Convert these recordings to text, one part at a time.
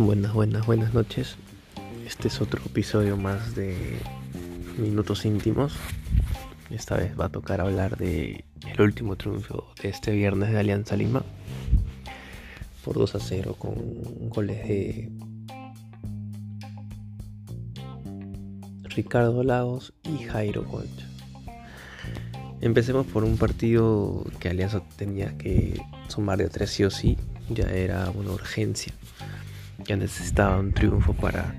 Buenas, buenas, buenas noches. Este es otro episodio más de Minutos Íntimos. Esta vez va a tocar hablar de el último triunfo de este viernes de Alianza Lima por 2 a 0 con goles de Ricardo Lagos y Jairo Concha. Empecemos por un partido que Alianza tenía que sumar de tres sí o sí, ya era una urgencia, ya necesitaba un triunfo para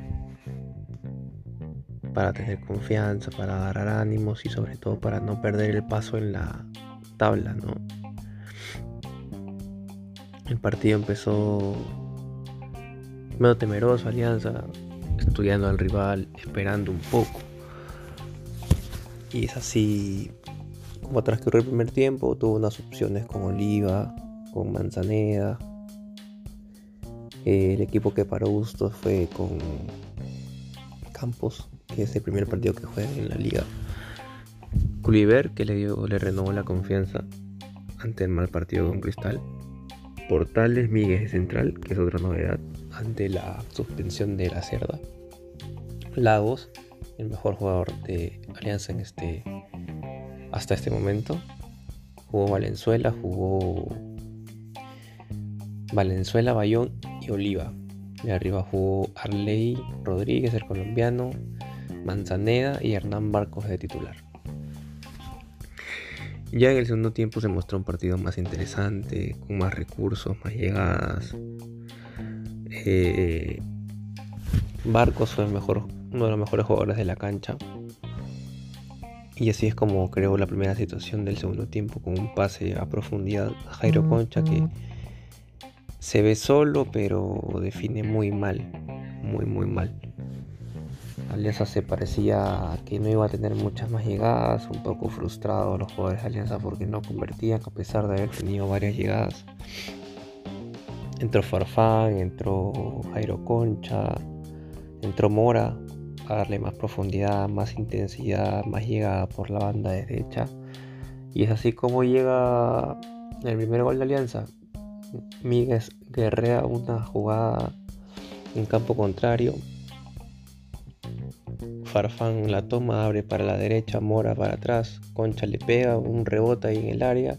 para tener confianza, para agarrar ánimos y sobre todo para no perder el paso en la tabla, ¿no? El partido empezó medio temeroso, Alianza, estudiando al rival, esperando un poco. Y es así como transcurrió el primer tiempo, tuvo unas opciones con Oliva, con Manzaneda. El equipo que paró gusto fue con Campos, que es el primer partido que juega en la liga. Culiver, que le, dio, le renovó la confianza ante el mal partido con Cristal. Portales Miguel Central, que es otra novedad, ante la suspensión de la Cerda. Lagos, el mejor jugador de Alianza en este hasta este momento. Jugó Valenzuela, jugó Valenzuela, Bayón Oliva. De arriba jugó Arley Rodríguez, el colombiano, Manzaneda y Hernán Barcos de titular. Ya en el segundo tiempo se mostró un partido más interesante, con más recursos, más llegadas. Eh, Barcos fue el mejor, uno de los mejores jugadores de la cancha. Y así es como creó la primera situación del segundo tiempo con un pase a profundidad Jairo Concha que se ve solo pero define muy mal, muy muy mal. Alianza se parecía que no iba a tener muchas más llegadas, un poco frustrado los jugadores de Alianza porque no convertían a pesar de haber tenido varias llegadas. Entró Farfán, entró Jairo Concha, entró Mora, darle más profundidad, más intensidad, más llegada por la banda derecha. Y es así como llega el primer gol de Alianza. Miguel guerrea una jugada en campo contrario. Farfán la toma, abre para la derecha, Mora para atrás, Concha le pega, un rebota ahí en el área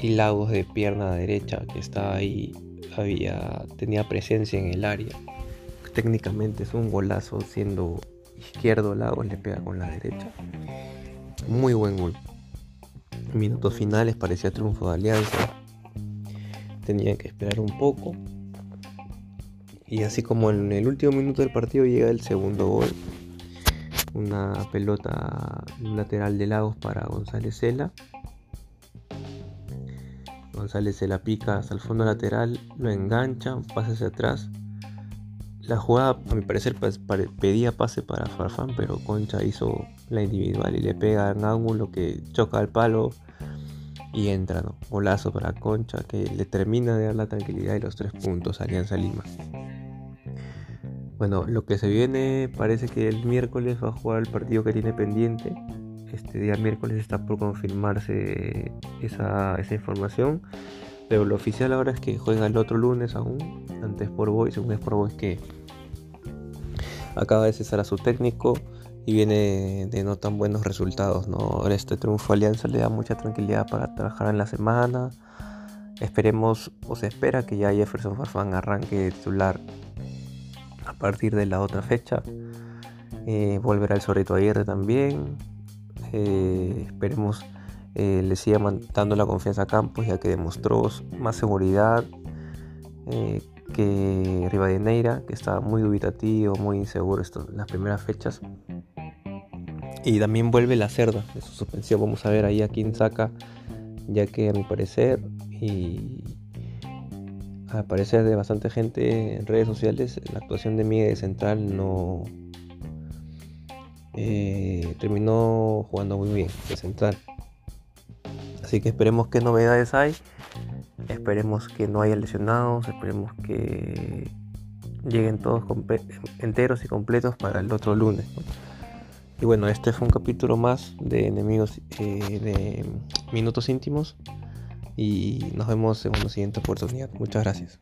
y Lagos de pierna derecha que está ahí había tenía presencia en el área técnicamente es un golazo siendo izquierdo Lagos le pega con la derecha. Muy buen gol. Minutos finales parecía triunfo de Alianza. Tenían que esperar un poco. Y así como en el último minuto del partido llega el segundo gol. Una pelota lateral de Lagos para González Cela. González se la pica hasta el fondo lateral, lo engancha, pasa hacia atrás la jugada, a mi parecer, pues, pedía pase para Farfán, pero Concha hizo la individual y le pega en ángulo que choca al palo y entra, ¿no? Golazo para Concha que le termina de dar la tranquilidad y los tres puntos a Alianza Lima. Bueno, lo que se viene parece que el miércoles va a jugar el partido que tiene pendiente. Este día miércoles está por confirmarse esa, esa información. Pero lo oficial ahora es que juega el otro lunes aún, antes por Boys, según es por Boys que acaba de cesar a su técnico y viene de no tan buenos resultados. ¿no? Este triunfo Alianza le da mucha tranquilidad para trabajar en la semana. Esperemos o se espera que ya Jefferson Farfán arranque de titular a partir de la otra fecha. Eh, volverá el Zorrito Aguirre también. Eh, esperemos eh, le siga dando la confianza a Campos ya que demostró más seguridad que Rivadeneira que estaba muy dubitativo, muy inseguro en las primeras fechas. Y también vuelve la cerda de su suspensión. Vamos a ver ahí a quién saca, ya que a mi parecer y a parecer de bastante gente en redes sociales, la actuación de Miguel Central no eh, terminó jugando muy bien de Central. Así que esperemos qué novedades hay. Esperemos que no haya lesionados. Esperemos que lleguen todos enteros y completos para el otro lunes. Y bueno, este fue un capítulo más de enemigos eh, de minutos íntimos. Y nos vemos en una siguiente oportunidad. Muchas gracias.